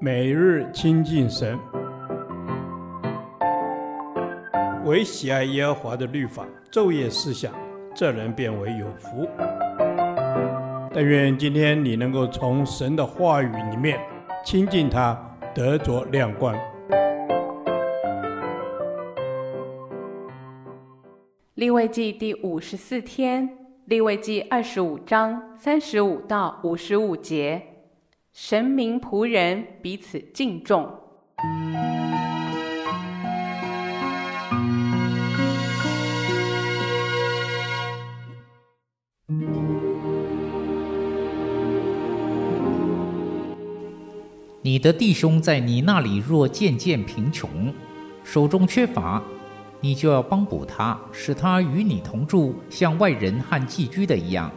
每日亲近神，唯喜爱耶和华的律法，昼夜思想，这人便为有福。但愿今天你能够从神的话语里面亲近他，得着亮光。立位记第五十四天，立位记二十五章三十五到五十五节，神明仆人彼此敬重。你的弟兄在你那里若渐渐贫穷，手中缺乏。你就要帮补他，使他与你同住，像外人和寄居的一样。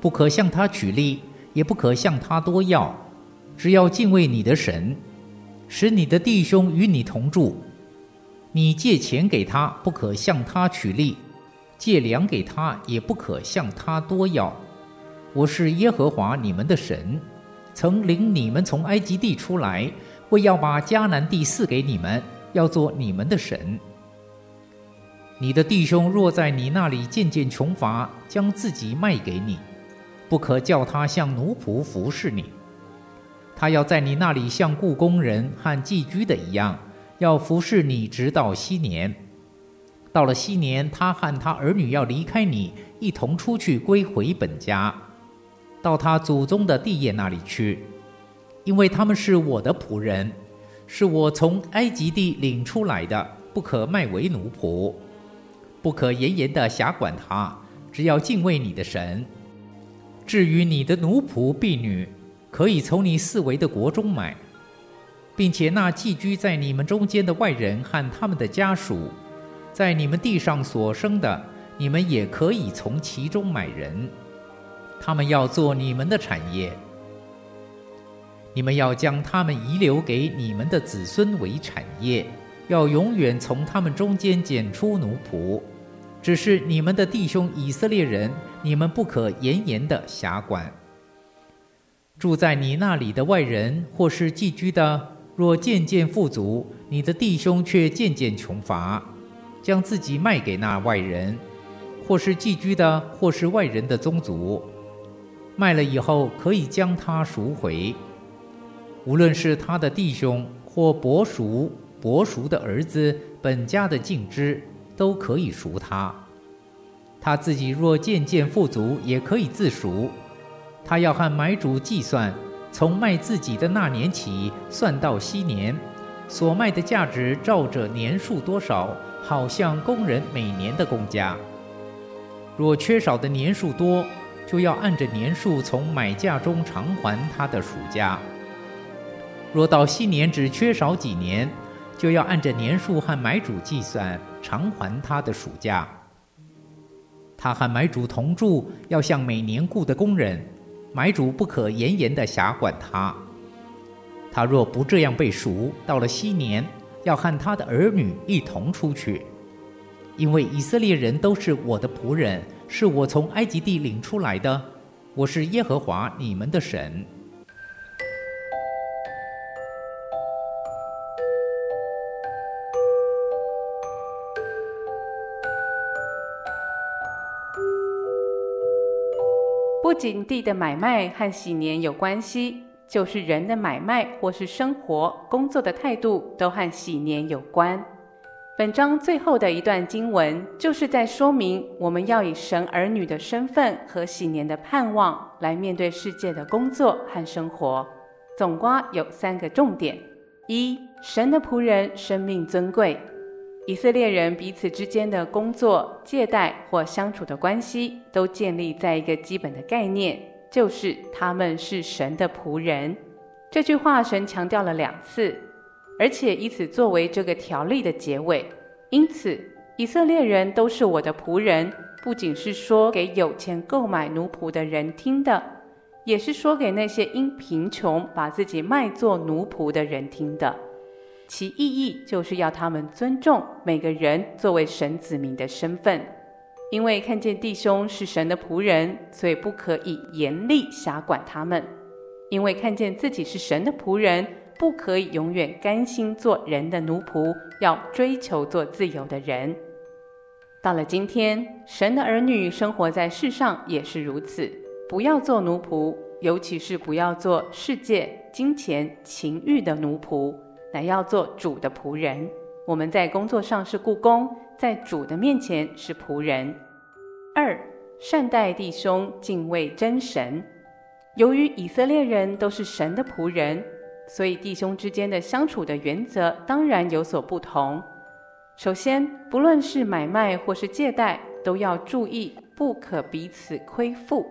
不可向他取利，也不可向他多要，只要敬畏你的神，使你的弟兄与你同住。你借钱给他，不可向他取利；借粮给他，也不可向他多要。我是耶和华你们的神，曾领你们从埃及地出来，为要把迦南地赐给你们，要做你们的神。你的弟兄若在你那里渐渐穷乏，将自己卖给你，不可叫他像奴仆服侍你。他要在你那里像雇工人和寄居的一样，要服侍你直到西年。到了西年，他和他儿女要离开你，一同出去归回本家，到他祖宗的地业那里去，因为他们是我的仆人，是我从埃及地领出来的，不可卖为奴仆。不可严严的辖管他，只要敬畏你的神。至于你的奴仆婢女，可以从你四围的国中买，并且那寄居在你们中间的外人和他们的家属，在你们地上所生的，你们也可以从其中买人，他们要做你们的产业。你们要将他们遗留给你们的子孙为产业。要永远从他们中间拣出奴仆，只是你们的弟兄以色列人，你们不可严严的辖管。住在你那里的外人或是寄居的，若渐渐富足，你的弟兄却渐渐穷乏，将自己卖给那外人，或是寄居的，或是外人的宗族，卖了以后可以将他赎回，无论是他的弟兄或伯叔。伯叔的儿子，本家的近支，都可以赎他。他自己若渐渐富足，也可以自赎。他要和买主计算，从卖自己的那年起，算到禧年，所卖的价值照着年数多少，好像工人每年的工价。若缺少的年数多，就要按着年数从买价中偿还他的赎价。若到禧年只缺少几年，就要按着年数和买主计算，偿还他的赎价。他和买主同住，要像每年雇的工人，买主不可严严的辖管他。他若不这样被赎，到了西年，要和他的儿女一同出去，因为以色列人都是我的仆人，是我从埃及地领出来的。我是耶和华你们的神。仅地的买卖和禧年有关系，就是人的买卖或是生活、工作的态度都和禧年有关。本章最后的一段经文，就是在说明我们要以神儿女的身份和禧年的盼望来面对世界的工作和生活。总括有三个重点：一、神的仆人生命尊贵。以色列人彼此之间的工作、借贷或相处的关系，都建立在一个基本的概念，就是他们是神的仆人。这句话神强调了两次，而且以此作为这个条例的结尾。因此，以色列人都是我的仆人，不仅是说给有钱购买奴仆的人听的，也是说给那些因贫穷把自己卖作奴仆的人听的。其意义就是要他们尊重每个人作为神子民的身份，因为看见弟兄是神的仆人，所以不可以严厉辖管他们。因为看见自己是神的仆人，不可以永远甘心做人的奴仆，要追求做自由的人。到了今天，神的儿女生活在世上也是如此，不要做奴仆，尤其是不要做世界、金钱、情欲的奴仆，乃要做主的仆人。我们在工作上是雇工，在主的面前是仆人。二，善待弟兄，敬畏真神。由于以色列人都是神的仆人，所以弟兄之间的相处的原则当然有所不同。首先，不论是买卖或是借贷，都要注意不可彼此亏负，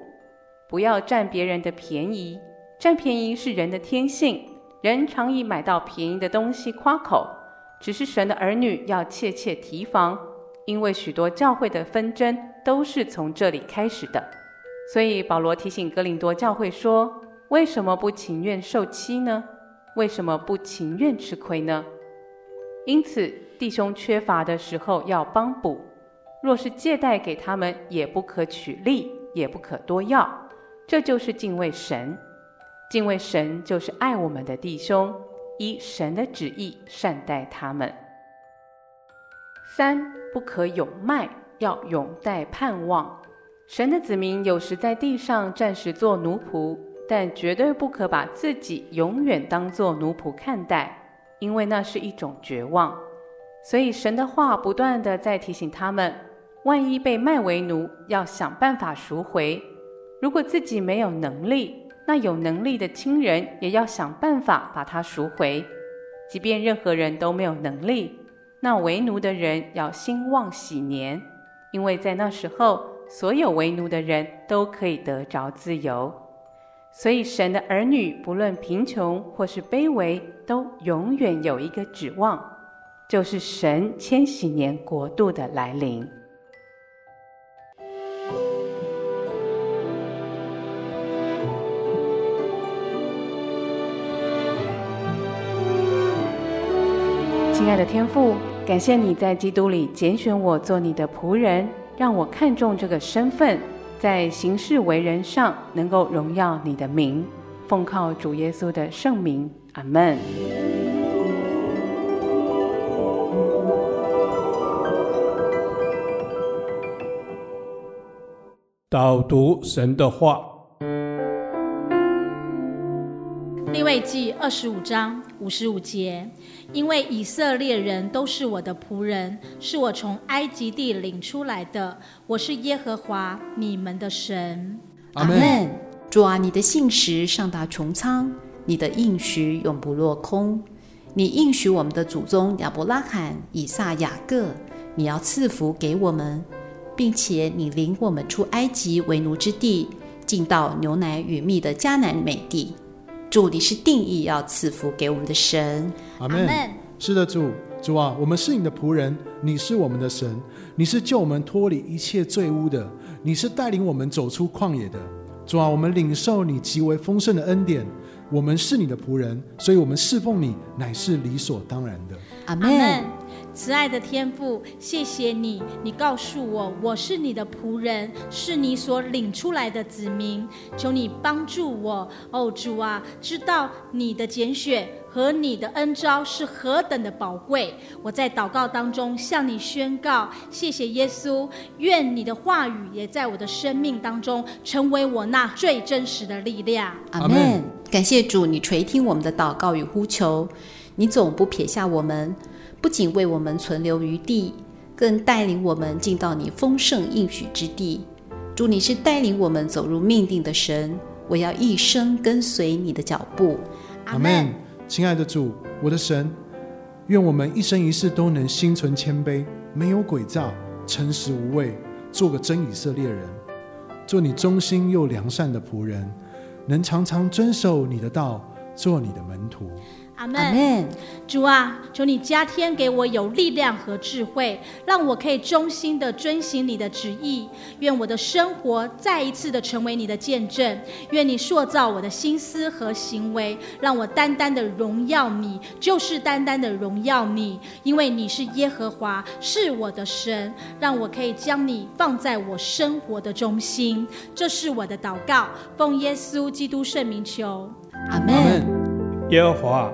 不要占别人的便宜。占便宜是人的天性，人常以买到便宜的东西夸口。只是神的儿女要切切提防，因为许多教会的纷争都是从这里开始的。所以保罗提醒哥林多教会说：“为什么不情愿受欺呢？为什么不情愿吃亏呢？”因此，弟兄缺乏的时候要帮补；若是借贷给他们，也不可取利，也不可多要。这就是敬畏神。敬畏神就是爱我们的弟兄。依神的旨意善待他们。三，不可有卖，要永待盼望。神的子民有时在地上暂时做奴仆，但绝对不可把自己永远当做奴仆看待，因为那是一种绝望。所以神的话不断地在提醒他们：万一被卖为奴，要想办法赎回。如果自己没有能力，那有能力的亲人也要想办法把他赎回，即便任何人都没有能力，那为奴的人要兴旺喜年，因为在那时候，所有为奴的人都可以得着自由。所以神的儿女不论贫穷或是卑微，都永远有一个指望，就是神千禧年国度的来临。爱的天父，感谢你在基督里拣选我做你的仆人，让我看重这个身份，在行事为人上能够荣耀你的名。奉靠主耶稣的圣名，阿门。导读神的话。利未记二十五章五十五节，因为以色列人都是我的仆人，是我从埃及地领出来的，我是耶和华你们的神。阿门。主啊，你的信实上达穹苍，你的应许永不落空。你应许我们的祖宗亚伯拉罕、以撒、雅各，你要赐福给我们，并且你领我们出埃及为奴之地，进到牛奶与蜜的迦南美地。主，你是定义要赐福给我们的神。阿门。是的，主，主啊，我们是你的仆人，你是我们的神，你是救我们脱离一切罪污的，你是带领我们走出旷野的。主啊，我们领受你极为丰盛的恩典，我们是你的仆人，所以我们侍奉你乃是理所当然的。阿门。慈爱的天父，谢谢你，你告诉我，我是你的仆人，是你所领出来的子民。求你帮助我，哦主啊，知道你的拣选和你的恩招是何等的宝贵。我在祷告当中向你宣告，谢谢耶稣，愿你的话语也在我的生命当中成为我那最真实的力量。阿门。感谢主，你垂听我们的祷告与呼求，你总不撇下我们。不仅为我们存留余地，更带领我们进到你丰盛应许之地。主，你是带领我们走入命定的神，我要一生跟随你的脚步。阿门。亲爱的主，我的神，愿我们一生一世都能心存谦卑，没有诡诈，诚实无畏，做个真以色列人，做你忠心又良善的仆人，能常常遵守你的道，做你的门徒。阿门。主啊，求你加添给我有力量和智慧，让我可以忠心的遵行你的旨意。愿我的生活再一次的成为你的见证。愿你塑造我的心思和行为，让我单单的荣耀你，就是单单的荣耀你，因为你是耶和华，是我的神。让我可以将你放在我生活的中心。这是我的祷告，奉耶稣基督圣名求。阿门。阿门。耶和华，